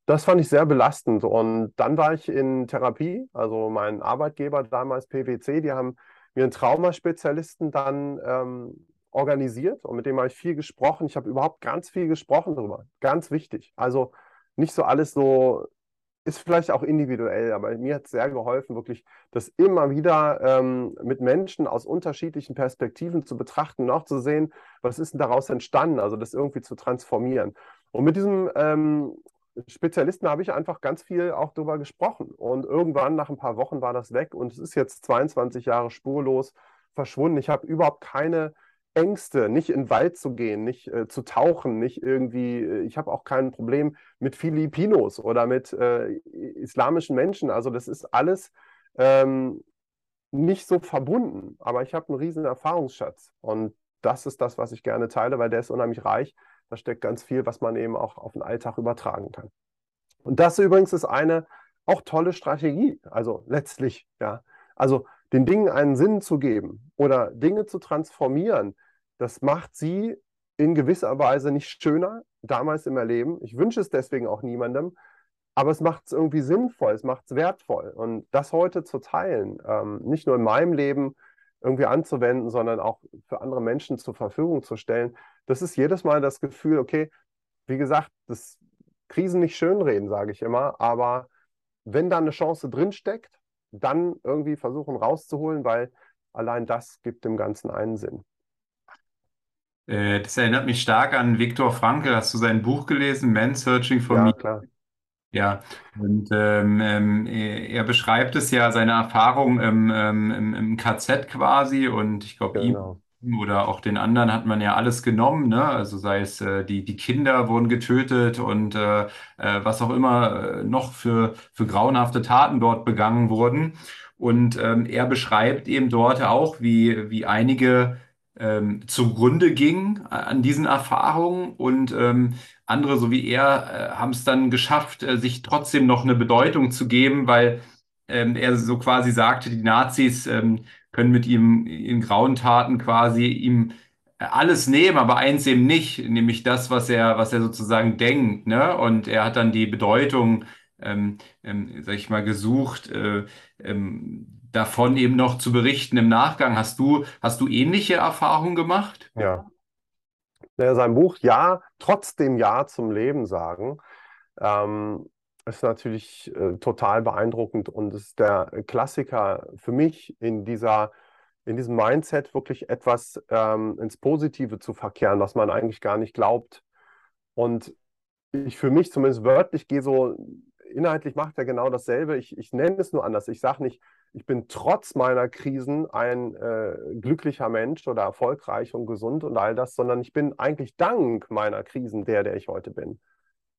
das fand ich sehr belastend. Und dann war ich in Therapie, also mein Arbeitgeber damals PwC, die haben mir einen Traumaspezialisten dann ähm, organisiert und mit dem habe ich viel gesprochen. Ich habe überhaupt ganz viel gesprochen darüber. Ganz wichtig. Also nicht so alles so, ist vielleicht auch individuell, aber mir hat es sehr geholfen, wirklich das immer wieder ähm, mit Menschen aus unterschiedlichen Perspektiven zu betrachten und auch zu sehen, was ist denn daraus entstanden, also das irgendwie zu transformieren. Und mit diesem ähm, Spezialisten habe ich einfach ganz viel auch darüber gesprochen. Und irgendwann nach ein paar Wochen war das weg und es ist jetzt 22 Jahre spurlos verschwunden. Ich habe überhaupt keine Ängste, nicht in den Wald zu gehen, nicht äh, zu tauchen, nicht irgendwie, äh, ich habe auch kein Problem mit Filipinos oder mit äh, islamischen Menschen. Also das ist alles ähm, nicht so verbunden, aber ich habe einen riesen Erfahrungsschatz und das ist das, was ich gerne teile, weil der ist unheimlich reich. Da steckt ganz viel, was man eben auch auf den Alltag übertragen kann. Und das übrigens ist eine auch tolle Strategie, also letztlich, ja. Also den Dingen einen Sinn zu geben oder Dinge zu transformieren, das macht sie in gewisser Weise nicht schöner, damals im Erleben. Ich wünsche es deswegen auch niemandem, aber es macht es irgendwie sinnvoll, es macht es wertvoll. Und das heute zu teilen, ähm, nicht nur in meinem Leben irgendwie anzuwenden, sondern auch für andere Menschen zur Verfügung zu stellen, das ist jedes Mal das Gefühl, okay, wie gesagt, das Krisen nicht schönreden, sage ich immer, aber wenn da eine Chance drinsteckt, dann irgendwie versuchen rauszuholen, weil allein das gibt dem Ganzen einen Sinn. Äh, das erinnert mich stark an Viktor Frankl. Hast du sein Buch gelesen, Man Searching for Ja, Me? klar. Ja, und ähm, ähm, er beschreibt es ja, seine Erfahrung im, ähm, im, im KZ quasi und ich glaube, ihm Genau. Oder auch den anderen hat man ja alles genommen, ne? Also sei es äh, die, die Kinder wurden getötet und äh, äh, was auch immer äh, noch für, für grauenhafte Taten dort begangen wurden. Und ähm, er beschreibt eben dort auch, wie, wie einige ähm, zugrunde gingen an diesen Erfahrungen und ähm, andere, so wie er, äh, haben es dann geschafft, äh, sich trotzdem noch eine Bedeutung zu geben, weil ähm, er so quasi sagte, die Nazis ähm, können mit ihm in grauen Taten quasi ihm alles nehmen, aber eins eben nicht, nämlich das, was er, was er sozusagen denkt, ne? Und er hat dann die Bedeutung, ähm, ähm, sag ich mal, gesucht, äh, ähm, davon eben noch zu berichten im Nachgang. Hast du, hast du ähnliche Erfahrungen gemacht? Ja. ja sein Buch Ja, trotzdem Ja zum Leben sagen, ähm, ist natürlich äh, total beeindruckend und ist der Klassiker für mich in dieser in diesem Mindset wirklich etwas ähm, ins Positive zu verkehren, was man eigentlich gar nicht glaubt. Und ich für mich zumindest wörtlich gehe so, inhaltlich macht er genau dasselbe. Ich, ich nenne es nur anders. Ich sage nicht, ich bin trotz meiner Krisen ein äh, glücklicher Mensch oder erfolgreich und gesund und all das, sondern ich bin eigentlich dank meiner Krisen der, der ich heute bin.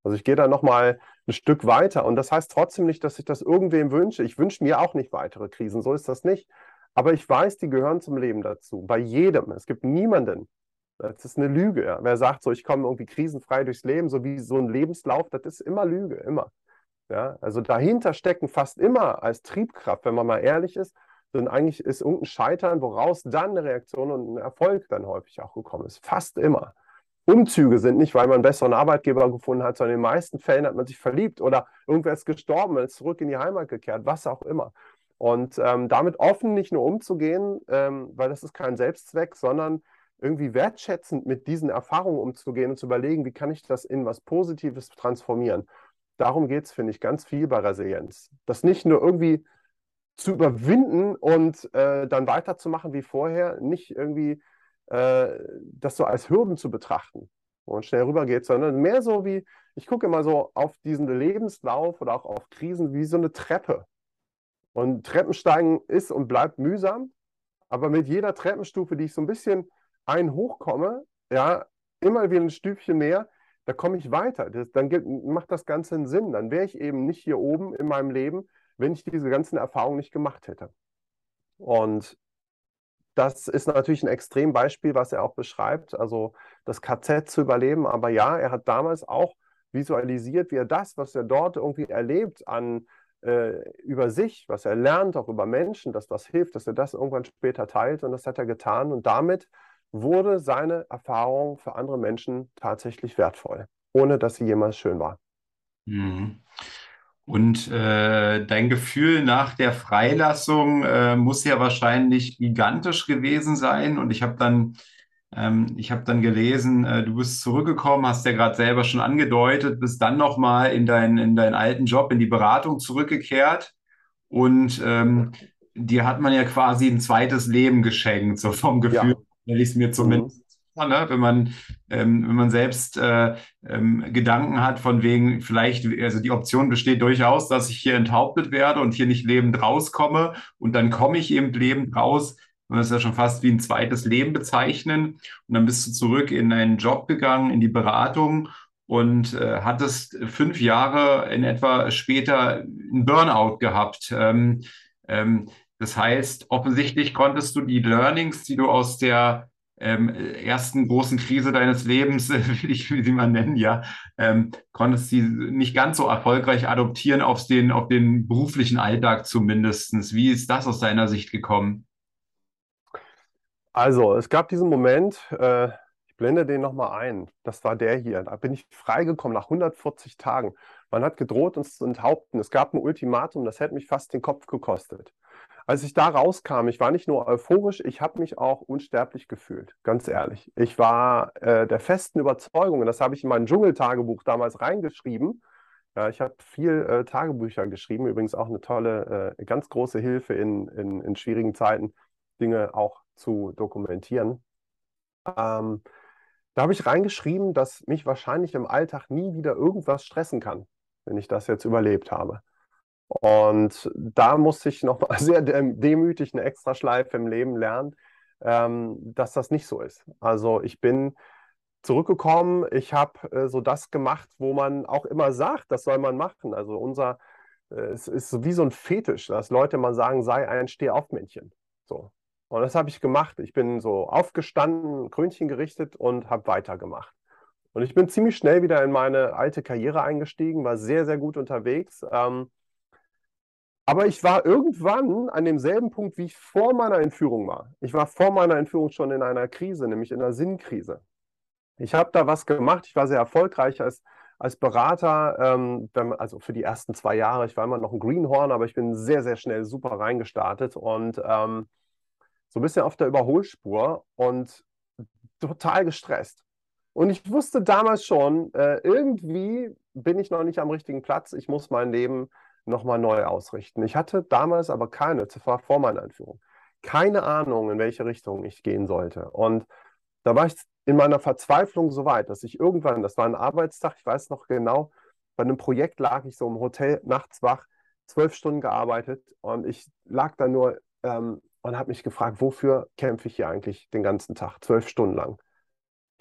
Also ich gehe da nochmal ein Stück weiter und das heißt trotzdem nicht, dass ich das irgendwem wünsche. Ich wünsche mir auch nicht weitere Krisen, so ist das nicht. Aber ich weiß, die gehören zum Leben dazu. Bei jedem. Es gibt niemanden. Das ist eine Lüge. Ja. Wer sagt so, ich komme irgendwie krisenfrei durchs Leben, so wie so ein Lebenslauf, das ist immer Lüge, immer. Ja, also dahinter stecken fast immer als Triebkraft, wenn man mal ehrlich ist, denn eigentlich ist irgendein Scheitern, woraus dann eine Reaktion und ein Erfolg dann häufig auch gekommen ist. Fast immer. Umzüge sind nicht, weil man einen besseren Arbeitgeber gefunden hat, sondern in den meisten Fällen hat man sich verliebt oder irgendwer ist gestorben, ist zurück in die Heimat gekehrt, was auch immer. Und ähm, damit offen nicht nur umzugehen, ähm, weil das ist kein Selbstzweck, sondern irgendwie wertschätzend mit diesen Erfahrungen umzugehen und zu überlegen, wie kann ich das in was Positives transformieren. Darum geht es, finde ich, ganz viel bei Resilienz. Das nicht nur irgendwie zu überwinden und äh, dann weiterzumachen wie vorher, nicht irgendwie äh, das so als Hürden zu betrachten, wo man schnell rübergeht, sondern mehr so wie, ich gucke immer so auf diesen Lebenslauf oder auch auf Krisen wie so eine Treppe. Und Treppensteigen ist und bleibt mühsam, aber mit jeder Treppenstufe, die ich so ein bisschen ein hochkomme, ja, immer wieder ein Stübchen mehr, da komme ich weiter. Das, dann gibt, macht das Ganze einen Sinn. Dann wäre ich eben nicht hier oben in meinem Leben, wenn ich diese ganzen Erfahrungen nicht gemacht hätte. Und das ist natürlich ein Extrembeispiel, was er auch beschreibt, also das KZ zu überleben. Aber ja, er hat damals auch visualisiert, wie er das, was er dort irgendwie erlebt an äh, über sich, was er lernt, auch über Menschen, dass das hilft, dass er das irgendwann später teilt. Und das hat er getan. Und damit wurde seine Erfahrung für andere Menschen tatsächlich wertvoll, ohne dass sie jemals schön war. Mhm. Und äh, dein Gefühl nach der Freilassung äh, muss ja wahrscheinlich gigantisch gewesen sein. Und ich habe dann ähm, ich habe dann gelesen, äh, du bist zurückgekommen, hast ja gerade selber schon angedeutet, bist dann nochmal in, dein, in deinen alten Job, in die Beratung zurückgekehrt. Und ähm, dir hat man ja quasi ein zweites Leben geschenkt, so vom Gefühl, ja. ich es mir zumindest. Ne? Wenn man, ähm, wenn man selbst äh, ähm, Gedanken hat, von wegen vielleicht, also die Option besteht durchaus, dass ich hier enthauptet werde und hier nicht lebend rauskomme und dann komme ich eben lebend raus man das ja schon fast wie ein zweites Leben bezeichnen. Und dann bist du zurück in einen Job gegangen, in die Beratung und äh, hattest fünf Jahre in etwa später einen Burnout gehabt. Ähm, ähm, das heißt, offensichtlich konntest du die Learnings, die du aus der ähm, ersten großen Krise deines Lebens, will ich wie sie mal nennen, ja, ähm, konntest sie nicht ganz so erfolgreich adoptieren auf den, auf den beruflichen Alltag zumindest. Wie ist das aus deiner Sicht gekommen? Also, es gab diesen Moment, äh, ich blende den nochmal ein. Das war der hier. Da bin ich freigekommen nach 140 Tagen. Man hat gedroht, uns zu enthaupten. Es gab ein Ultimatum, das hätte mich fast den Kopf gekostet. Als ich da rauskam, ich war nicht nur euphorisch, ich habe mich auch unsterblich gefühlt, ganz ehrlich. Ich war äh, der festen Überzeugung, und das habe ich in mein Dschungeltagebuch damals reingeschrieben. Ja, ich habe viel äh, Tagebücher geschrieben, übrigens auch eine tolle, äh, ganz große Hilfe in, in, in schwierigen Zeiten, Dinge auch zu dokumentieren. Ähm, da habe ich reingeschrieben, dass mich wahrscheinlich im Alltag nie wieder irgendwas stressen kann, wenn ich das jetzt überlebt habe. Und da musste ich nochmal sehr demütig eine Extraschleife im Leben lernen, ähm, dass das nicht so ist. Also ich bin zurückgekommen, ich habe äh, so das gemacht, wo man auch immer sagt, das soll man machen. Also unser, äh, es ist wie so ein Fetisch, dass Leute mal sagen, sei ein Stehaufmännchen. So, und das habe ich gemacht. Ich bin so aufgestanden, Krönchen gerichtet und habe weitergemacht. Und ich bin ziemlich schnell wieder in meine alte Karriere eingestiegen, war sehr, sehr gut unterwegs. Ähm, aber ich war irgendwann an demselben Punkt, wie ich vor meiner Entführung war. Ich war vor meiner Entführung schon in einer Krise, nämlich in einer Sinnkrise. Ich habe da was gemacht, ich war sehr erfolgreich als, als Berater, ähm, also für die ersten zwei Jahre, ich war immer noch ein Greenhorn, aber ich bin sehr, sehr schnell super reingestartet und ähm, so ein bisschen auf der Überholspur und total gestresst. Und ich wusste damals schon, äh, irgendwie bin ich noch nicht am richtigen Platz, ich muss mein Leben nochmal neu ausrichten. Ich hatte damals aber keine, war vor meiner Einführung, keine Ahnung, in welche Richtung ich gehen sollte. Und da war ich in meiner Verzweiflung so weit, dass ich irgendwann, das war ein Arbeitstag, ich weiß noch genau, bei einem Projekt lag ich so im Hotel nachts wach, zwölf Stunden gearbeitet und ich lag da nur ähm, und habe mich gefragt, wofür kämpfe ich hier eigentlich den ganzen Tag, zwölf Stunden lang.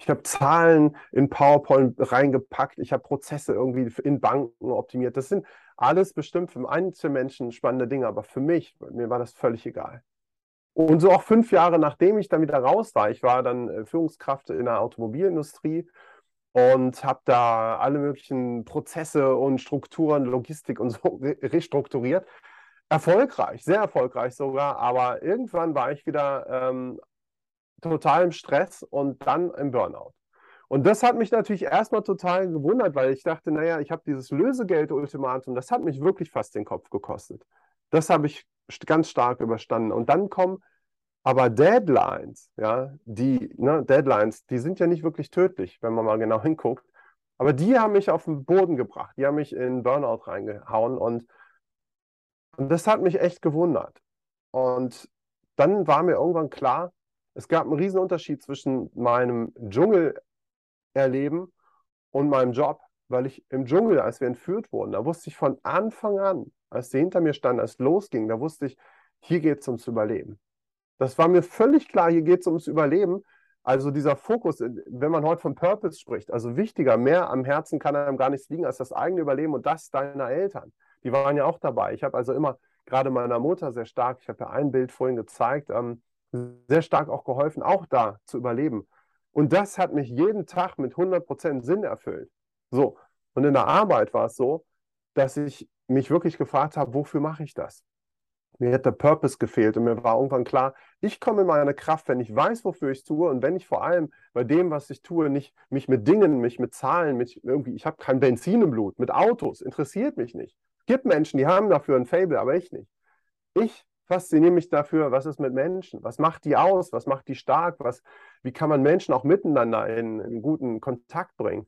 Ich habe Zahlen in PowerPoint reingepackt, ich habe Prozesse irgendwie in Banken optimiert. Das sind alles bestimmt für einzelne Menschen spannende Dinge, aber für mich, mir war das völlig egal. Und so auch fünf Jahre nachdem ich dann wieder raus war, ich war dann äh, Führungskraft in der Automobilindustrie und habe da alle möglichen Prozesse und Strukturen, Logistik und so restrukturiert. Erfolgreich, sehr erfolgreich sogar, aber irgendwann war ich wieder ähm, total im Stress und dann im Burnout. Und das hat mich natürlich erstmal total gewundert, weil ich dachte, naja, ich habe dieses Lösegeld-Ultimatum, das hat mich wirklich fast den Kopf gekostet. Das habe ich ganz stark überstanden. Und dann kommen aber Deadlines, ja, die, ne, Deadlines, die sind ja nicht wirklich tödlich, wenn man mal genau hinguckt. Aber die haben mich auf den Boden gebracht, die haben mich in Burnout reingehauen und, und das hat mich echt gewundert. Und dann war mir irgendwann klar, es gab einen riesen Unterschied zwischen meinem Dschungelerleben und meinem Job, weil ich im Dschungel, als wir entführt wurden, da wusste ich von Anfang an, als sie hinter mir stand, als es losging, da wusste ich, hier geht es ums Überleben. Das war mir völlig klar, hier geht es ums Überleben. Also dieser Fokus, wenn man heute von Purpose spricht, also wichtiger, mehr am Herzen kann einem gar nichts liegen als das eigene Überleben und das deiner Eltern. Die waren ja auch dabei. Ich habe also immer gerade meiner Mutter sehr stark, ich habe ja ein Bild vorhin gezeigt, ähm, sehr stark auch geholfen, auch da zu überleben. Und das hat mich jeden Tag mit 100% Sinn erfüllt. So, und in der Arbeit war es so, dass ich mich wirklich gefragt habe, wofür mache ich das? Mir hat der Purpose gefehlt und mir war irgendwann klar, ich komme in meine Kraft, wenn ich weiß, wofür ich es tue und wenn ich vor allem bei dem, was ich tue, nicht mich mit Dingen, mich mit Zahlen, mit irgendwie, ich habe kein Benzin im Blut, mit Autos, interessiert mich nicht. Es gibt Menschen, die haben dafür ein Fable, aber ich nicht. Ich fasziniere mich dafür, was ist mit Menschen? Was macht die aus? Was macht die stark? Was, wie kann man Menschen auch miteinander in, in guten Kontakt bringen?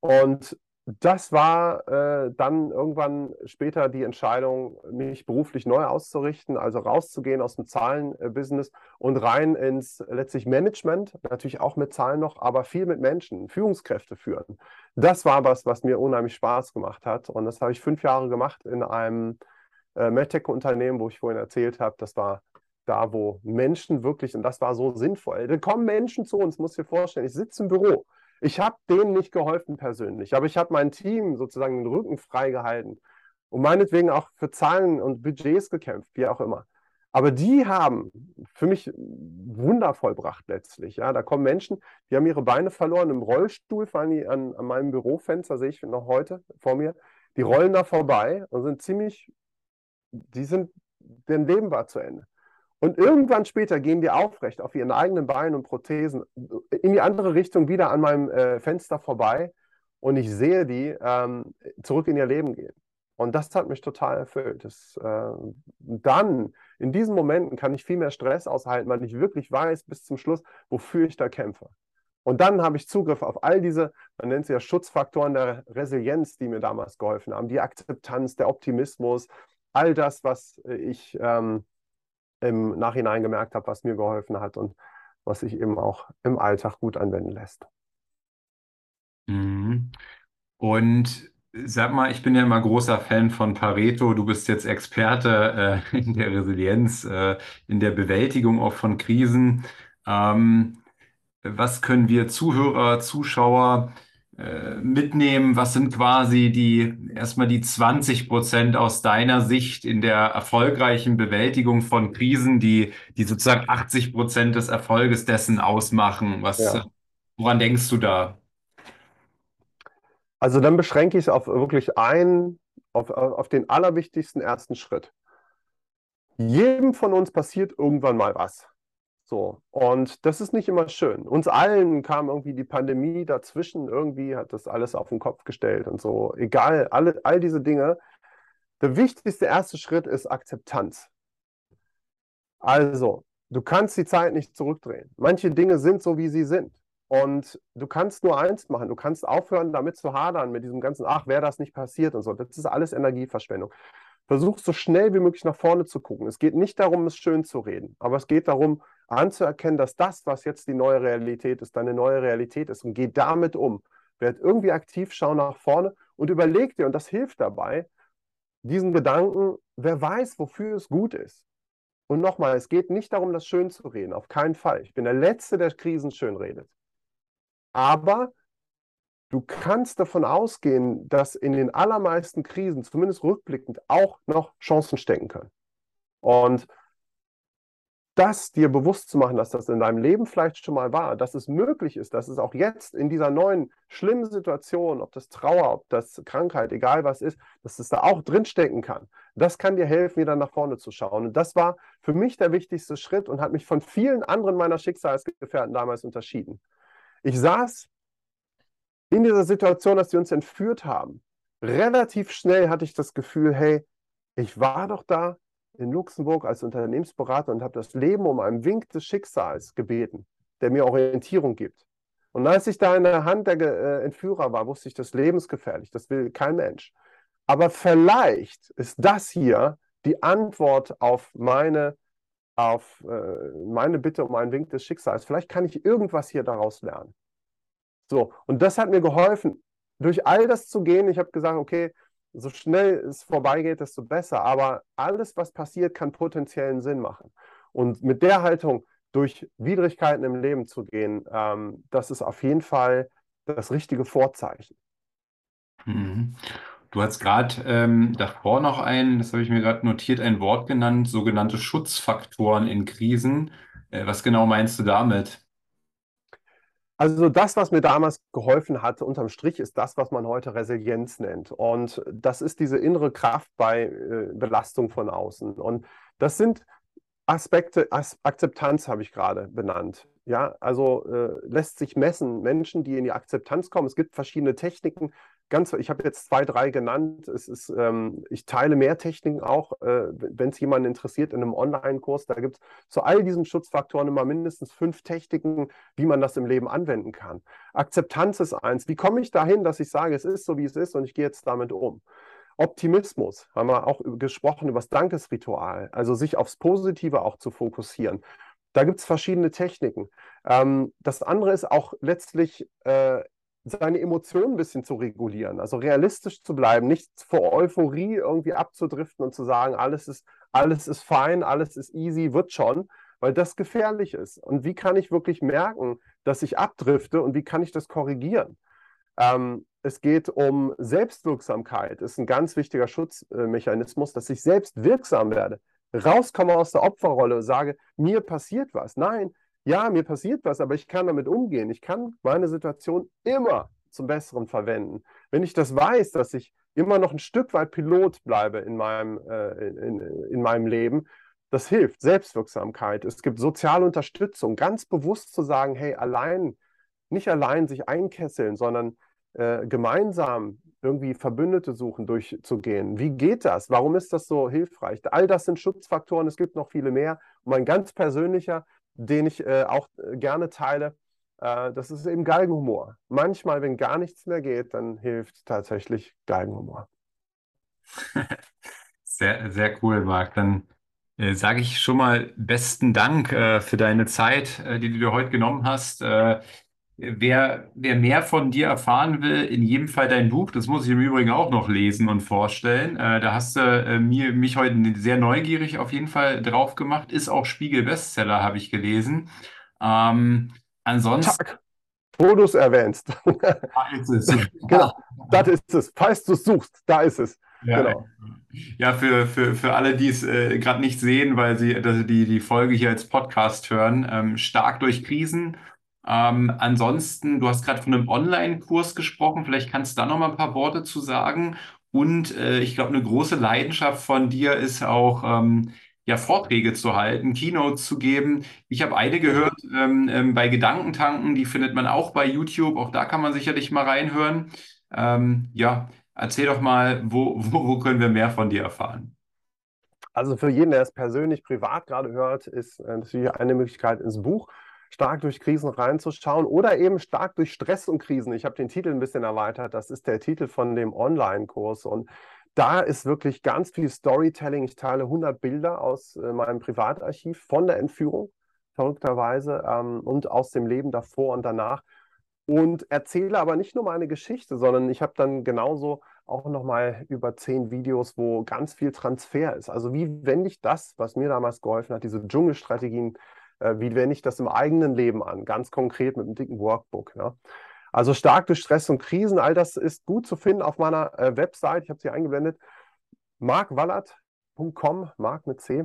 Und das war äh, dann irgendwann später die Entscheidung, mich beruflich neu auszurichten, also rauszugehen aus dem Zahlenbusiness und rein ins letztlich Management, natürlich auch mit Zahlen noch, aber viel mit Menschen, Führungskräfte führen. Das war was, was mir unheimlich Spaß gemacht hat. Und das habe ich fünf Jahre gemacht in einem äh, MedTech-Unternehmen, wo ich vorhin erzählt habe. Das war da, wo Menschen wirklich, und das war so sinnvoll, da kommen Menschen zu uns, muss ich dir vorstellen, ich sitze im Büro ich habe denen nicht geholfen persönlich, aber ich habe mein Team sozusagen den Rücken freigehalten und meinetwegen auch für Zahlen und Budgets gekämpft, wie auch immer. Aber die haben für mich Wunder vollbracht letztlich. Ja, da kommen Menschen, die haben ihre Beine verloren im Rollstuhl, fahren die an, an meinem Bürofenster, sehe ich noch heute vor mir. Die rollen da vorbei und sind ziemlich, die sind, deren Leben war zu Ende. Und irgendwann später gehen die aufrecht auf ihren eigenen Beinen und Prothesen in die andere Richtung wieder an meinem äh, Fenster vorbei und ich sehe die ähm, zurück in ihr Leben gehen. Und das hat mich total erfüllt. Das, äh, dann, in diesen Momenten, kann ich viel mehr Stress aushalten, weil ich wirklich weiß bis zum Schluss, wofür ich da kämpfe. Und dann habe ich Zugriff auf all diese, man nennt sie ja Schutzfaktoren der Resilienz, die mir damals geholfen haben, die Akzeptanz, der Optimismus, all das, was ich ähm, im Nachhinein gemerkt habe, was mir geholfen hat und was sich eben auch im Alltag gut anwenden lässt. Mhm. Und sag mal, ich bin ja immer großer Fan von Pareto. Du bist jetzt Experte äh, in der Resilienz, äh, in der Bewältigung auch von Krisen. Ähm, was können wir Zuhörer, Zuschauer äh, mitnehmen? Was sind quasi die erstmal die 20 Prozent aus deiner Sicht in der erfolgreichen Bewältigung von Krisen, die, die sozusagen 80 Prozent des Erfolges dessen ausmachen? Was, ja. woran denkst du da? Also dann beschränke ich es auf wirklich einen, auf, auf den allerwichtigsten ersten Schritt. Jedem von uns passiert irgendwann mal was. So, und das ist nicht immer schön. Uns allen kam irgendwie die Pandemie dazwischen, irgendwie hat das alles auf den Kopf gestellt und so. Egal, alle, all diese Dinge. Der wichtigste erste Schritt ist Akzeptanz. Also, du kannst die Zeit nicht zurückdrehen. Manche Dinge sind so, wie sie sind. Und du kannst nur eins machen, du kannst aufhören, damit zu hadern, mit diesem ganzen, ach, wäre das nicht passiert und so. Das ist alles Energieverschwendung. Versuch so schnell wie möglich nach vorne zu gucken. Es geht nicht darum, es schön zu reden, aber es geht darum, anzuerkennen, dass das, was jetzt die neue Realität ist, deine neue Realität ist und geh damit um. Werd irgendwie aktiv, schau nach vorne und überleg dir, und das hilft dabei, diesen Gedanken, wer weiß, wofür es gut ist. Und nochmal, es geht nicht darum, das schön zu reden, auf keinen Fall. Ich bin der Letzte, der Krisen schön redet. Aber du kannst davon ausgehen, dass in den allermeisten Krisen, zumindest rückblickend, auch noch Chancen stecken können. Und das dir bewusst zu machen, dass das in deinem Leben vielleicht schon mal war, dass es möglich ist, dass es auch jetzt in dieser neuen schlimmen Situation, ob das Trauer, ob das Krankheit, egal was ist, dass es da auch drinstecken kann. Das kann dir helfen, wieder nach vorne zu schauen. Und das war für mich der wichtigste Schritt und hat mich von vielen anderen meiner Schicksalsgefährten damals unterschieden. Ich saß in dieser Situation, dass sie uns entführt haben. Relativ schnell hatte ich das Gefühl, hey, ich war doch da in Luxemburg als Unternehmensberater und habe das Leben um einen Wink des Schicksals gebeten, der mir Orientierung gibt. Und als ich da in der Hand der äh, Entführer war, wusste ich, das Leben ist gefährlich, das will kein Mensch. Aber vielleicht ist das hier die Antwort auf meine auf äh, meine Bitte um einen Wink des Schicksals. Vielleicht kann ich irgendwas hier daraus lernen. So, und das hat mir geholfen, durch all das zu gehen. Ich habe gesagt, okay, so schnell es vorbeigeht, desto besser. Aber alles, was passiert, kann potenziellen Sinn machen. Und mit der Haltung durch Widrigkeiten im Leben zu gehen, ähm, das ist auf jeden Fall das richtige Vorzeichen. Mhm. Du hast gerade ähm, davor noch ein, das habe ich mir gerade notiert, ein Wort genannt, sogenannte Schutzfaktoren in Krisen. Äh, was genau meinst du damit? Also das, was mir damals geholfen hat, unterm Strich, ist das, was man heute Resilienz nennt. Und das ist diese innere Kraft bei äh, Belastung von außen. Und das sind Aspekte, As Akzeptanz habe ich gerade benannt. Ja, also äh, lässt sich messen, Menschen, die in die Akzeptanz kommen. Es gibt verschiedene Techniken, ganz, ich habe jetzt zwei, drei genannt. Es ist, ähm, ich teile mehr Techniken auch, äh, wenn es jemanden interessiert in einem Online-Kurs. Da gibt es zu all diesen Schutzfaktoren immer mindestens fünf Techniken, wie man das im Leben anwenden kann. Akzeptanz ist eins. Wie komme ich dahin, dass ich sage, es ist so, wie es ist und ich gehe jetzt damit um? Optimismus, haben wir auch gesprochen über das Dankesritual, also sich aufs Positive auch zu fokussieren. Da gibt es verschiedene Techniken. Ähm, das andere ist auch letztlich äh, seine Emotionen ein bisschen zu regulieren, also realistisch zu bleiben, nicht vor Euphorie irgendwie abzudriften und zu sagen, alles ist, alles ist fein, alles ist easy, wird schon, weil das gefährlich ist. Und wie kann ich wirklich merken, dass ich abdrifte und wie kann ich das korrigieren? Ähm, es geht um Selbstwirksamkeit, ist ein ganz wichtiger Schutzmechanismus, dass ich selbst wirksam werde, rauskomme aus der Opferrolle, sage, mir passiert was. Nein, ja, mir passiert was, aber ich kann damit umgehen. Ich kann meine Situation immer zum Besseren verwenden. Wenn ich das weiß, dass ich immer noch ein Stück weit Pilot bleibe in meinem, äh, in, in meinem Leben, das hilft. Selbstwirksamkeit. Es gibt soziale Unterstützung. Ganz bewusst zu sagen, hey, allein, nicht allein sich einkesseln, sondern äh, gemeinsam irgendwie Verbündete suchen, durchzugehen. Wie geht das? Warum ist das so hilfreich? All das sind Schutzfaktoren. Es gibt noch viele mehr. Und mein ganz persönlicher den ich äh, auch äh, gerne teile. Äh, das ist eben Galgenhumor. Manchmal, wenn gar nichts mehr geht, dann hilft tatsächlich Galgenhumor. Sehr, sehr cool, Marc. Dann äh, sage ich schon mal besten Dank äh, für deine Zeit, äh, die du dir heute genommen hast. Wer, wer mehr von dir erfahren will, in jedem Fall dein Buch, das muss ich im Übrigen auch noch lesen und vorstellen. Äh, da hast du äh, mir, mich heute sehr neugierig auf jeden Fall drauf gemacht. Ist auch Spiegel-Bestseller, habe ich gelesen. Ähm, ansonsten. Tag, es erwähnst. Da ist es. genau, das ist es. Falls du es suchst, da ist es. Ja, genau. ja für, für, für alle, die es äh, gerade nicht sehen, weil sie die, die Folge hier als Podcast hören, ähm, stark durch Krisen ähm, ansonsten, du hast gerade von einem Online-Kurs gesprochen, vielleicht kannst du da noch mal ein paar Worte zu sagen. Und äh, ich glaube, eine große Leidenschaft von dir ist auch ähm, ja, Vorträge zu halten, Keynotes zu geben. Ich habe eine gehört ähm, ähm, bei Gedankentanken, die findet man auch bei YouTube. Auch da kann man sicherlich mal reinhören. Ähm, ja, erzähl doch mal, wo, wo, wo können wir mehr von dir erfahren? Also für jeden, der es persönlich, privat gerade hört, ist äh, natürlich eine Möglichkeit ins Buch stark durch Krisen reinzuschauen oder eben stark durch Stress und Krisen. Ich habe den Titel ein bisschen erweitert. Das ist der Titel von dem Online-Kurs und da ist wirklich ganz viel Storytelling. Ich teile 100 Bilder aus äh, meinem Privatarchiv von der Entführung, verrückterweise, ähm, und aus dem Leben davor und danach. Und erzähle aber nicht nur meine Geschichte, sondern ich habe dann genauso auch nochmal über zehn Videos, wo ganz viel Transfer ist. Also wie wende ich das, was mir damals geholfen hat, diese Dschungelstrategien, wie wende ich das im eigenen Leben an, ganz konkret mit einem dicken Workbook. Ja? Also stark durch Stress und Krisen, all das ist gut zu finden auf meiner äh, Website. Ich habe sie eingeblendet. markwallert.com, Mark mit C.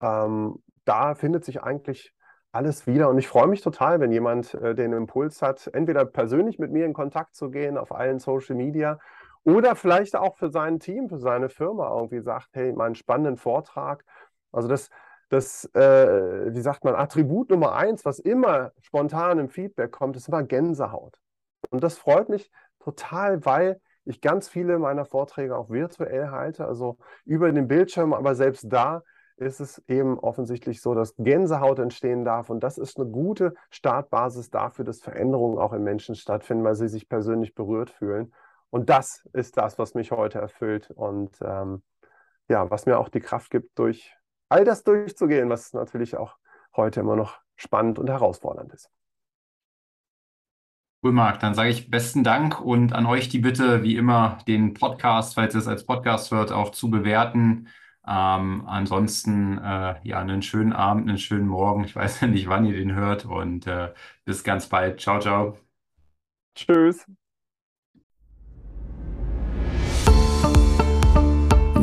Ähm, da findet sich eigentlich alles wieder. Und ich freue mich total, wenn jemand äh, den Impuls hat, entweder persönlich mit mir in Kontakt zu gehen auf allen Social Media oder vielleicht auch für sein Team, für seine Firma irgendwie sagt, hey, meinen spannenden Vortrag. Also das, das, äh, wie sagt man, Attribut Nummer eins, was immer spontan im Feedback kommt, ist immer Gänsehaut. Und das freut mich total, weil ich ganz viele meiner Vorträge auch virtuell halte, also über den Bildschirm, aber selbst da ist es eben offensichtlich so, dass Gänsehaut entstehen darf. Und das ist eine gute Startbasis dafür, dass Veränderungen auch in Menschen stattfinden, weil sie sich persönlich berührt fühlen. Und das ist das, was mich heute erfüllt und ähm, ja, was mir auch die Kraft gibt, durch all das durchzugehen, was natürlich auch heute immer noch spannend und herausfordernd ist. Cool, Marc. Dann sage ich besten Dank und an euch die Bitte, wie immer, den Podcast, falls es als Podcast wird, auch zu bewerten. Ähm, ansonsten, äh, ja, einen schönen Abend, einen schönen Morgen. Ich weiß ja nicht, wann ihr den hört und äh, bis ganz bald. Ciao, ciao. Tschüss.